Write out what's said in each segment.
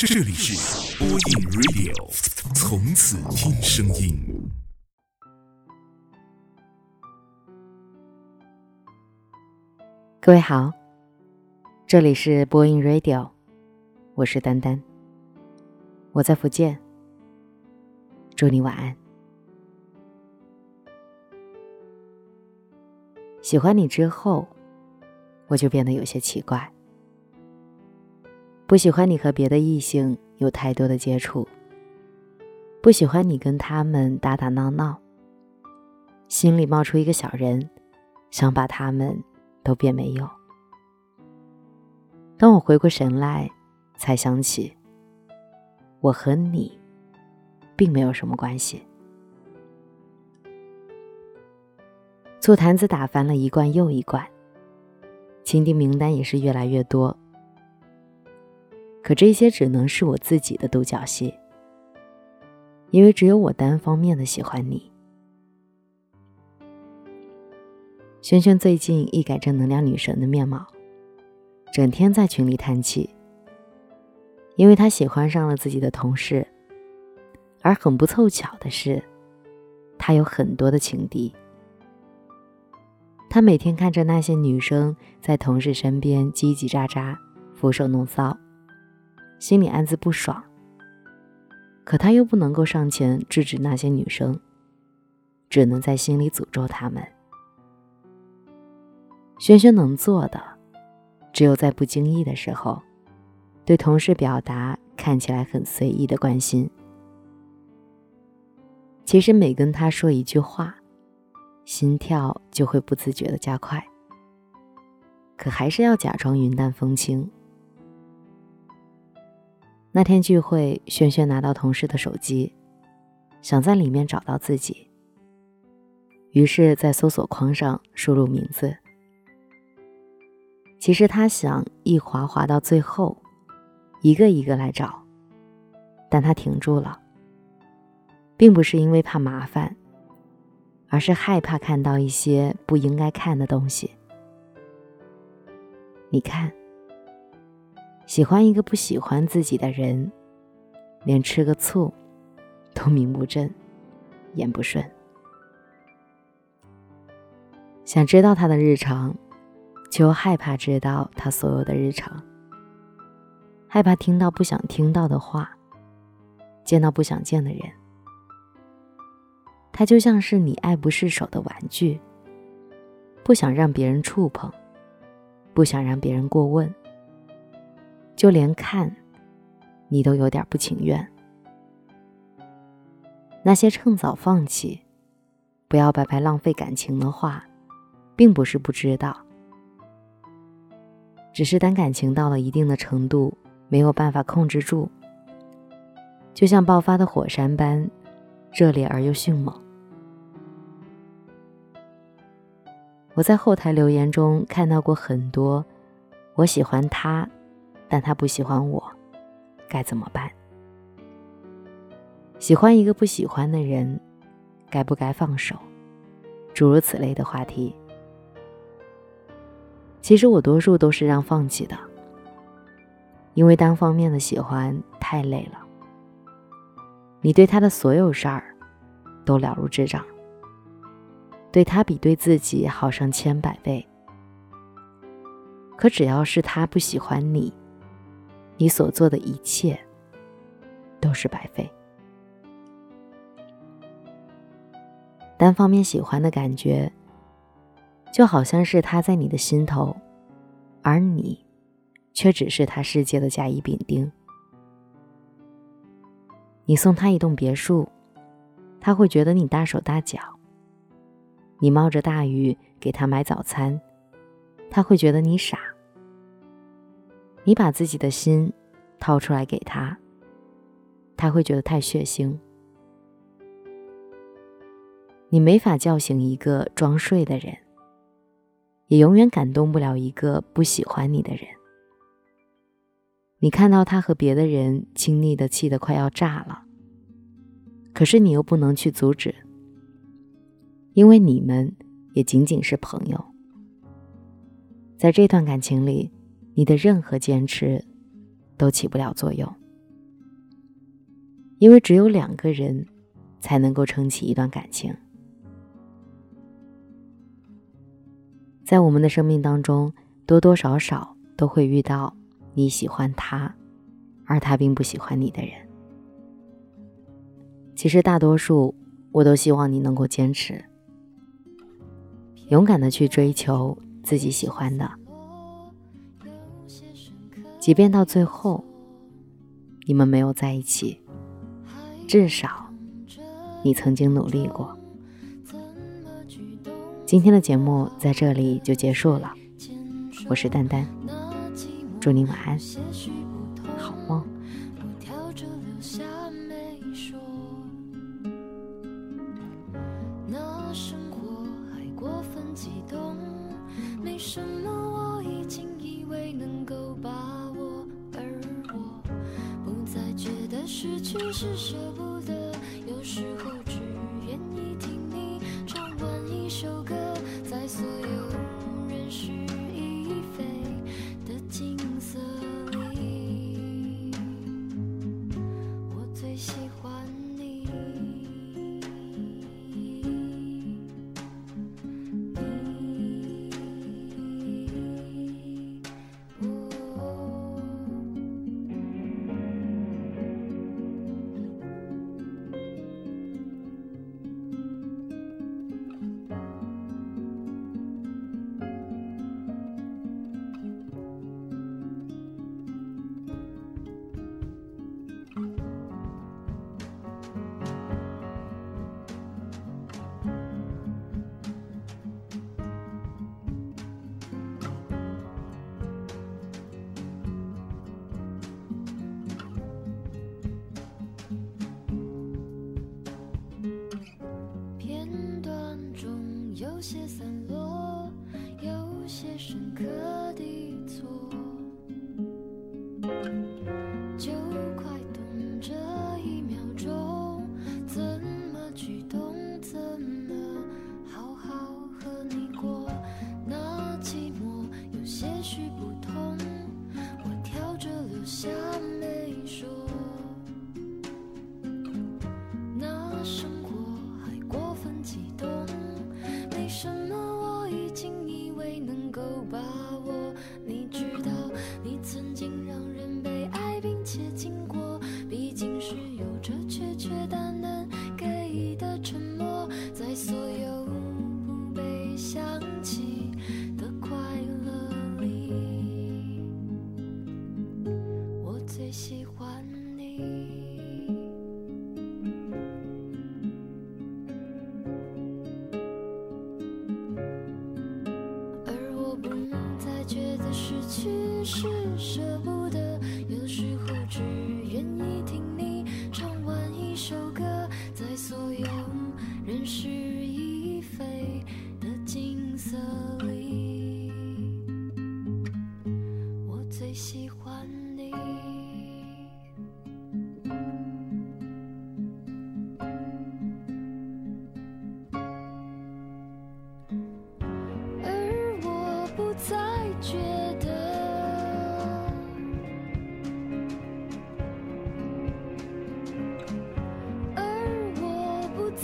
这里是播音 Radio，从此听声音。各位好，这里是播音 Radio，我是丹丹，我在福建，祝你晚安。喜欢你之后，我就变得有些奇怪，不喜欢你和别的异性有太多的接触，不喜欢你跟他们打打闹闹，心里冒出一个小人，想把他们都变没有。当我回过神来，才想起，我和你并没有什么关系。醋坛子打翻了一罐又一罐，情敌名单也是越来越多。可这些只能是我自己的独角戏，因为只有我单方面的喜欢你。轩轩最近一改正能量女神的面貌，整天在群里叹气，因为他喜欢上了自己的同事，而很不凑巧的是，他有很多的情敌。他每天看着那些女生在同事身边叽叽喳喳、俯首弄骚，心里暗自不爽。可他又不能够上前制止那些女生，只能在心里诅咒他们。轩轩能做的，只有在不经意的时候，对同事表达看起来很随意的关心。其实每跟他说一句话。心跳就会不自觉的加快，可还是要假装云淡风轻。那天聚会，轩轩拿到同事的手机，想在里面找到自己，于是，在搜索框上输入名字。其实他想一滑滑到最后，一个一个来找，但他停住了，并不是因为怕麻烦。而是害怕看到一些不应该看的东西。你看，喜欢一个不喜欢自己的人，连吃个醋都名不正言不顺。想知道他的日常，就害怕知道他所有的日常。害怕听到不想听到的话，见到不想见的人。他就像是你爱不释手的玩具，不想让别人触碰，不想让别人过问，就连看，你都有点不情愿。那些趁早放弃，不要白白浪费感情的话，并不是不知道，只是当感情到了一定的程度，没有办法控制住，就像爆发的火山般热烈而又迅猛。我在后台留言中看到过很多，我喜欢他，但他不喜欢我，该怎么办？喜欢一个不喜欢的人，该不该放手？诸如此类的话题。其实我多数都是让放弃的，因为单方面的喜欢太累了。你对他的所有事儿，都了如指掌。对他比对自己好上千百倍，可只要是他不喜欢你，你所做的一切都是白费。单方面喜欢的感觉，就好像是他在你的心头，而你却只是他世界的甲乙丙丁。你送他一栋别墅，他会觉得你大手大脚。你冒着大雨给他买早餐，他会觉得你傻。你把自己的心掏出来给他，他会觉得太血腥。你没法叫醒一个装睡的人，也永远感动不了一个不喜欢你的人。你看到他和别的人亲昵的，气得快要炸了，可是你又不能去阻止。因为你们也仅仅是朋友，在这段感情里，你的任何坚持都起不了作用。因为只有两个人才能够撑起一段感情。在我们的生命当中，多多少少都会遇到你喜欢他，而他并不喜欢你的人。其实大多数，我都希望你能够坚持，勇敢的去追求自己喜欢的，即便到最后你们没有在一起，至少你曾经努力过。今天的节目在这里就结束了，我是丹丹，祝你晚安，好梦。那生活还过分激动，没什么失去是舍不有些散落，有些深刻。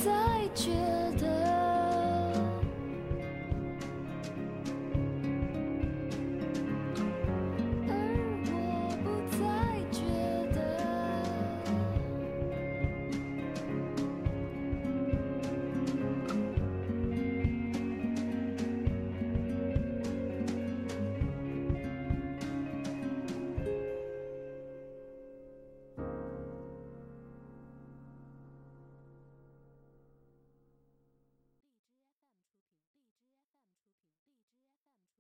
在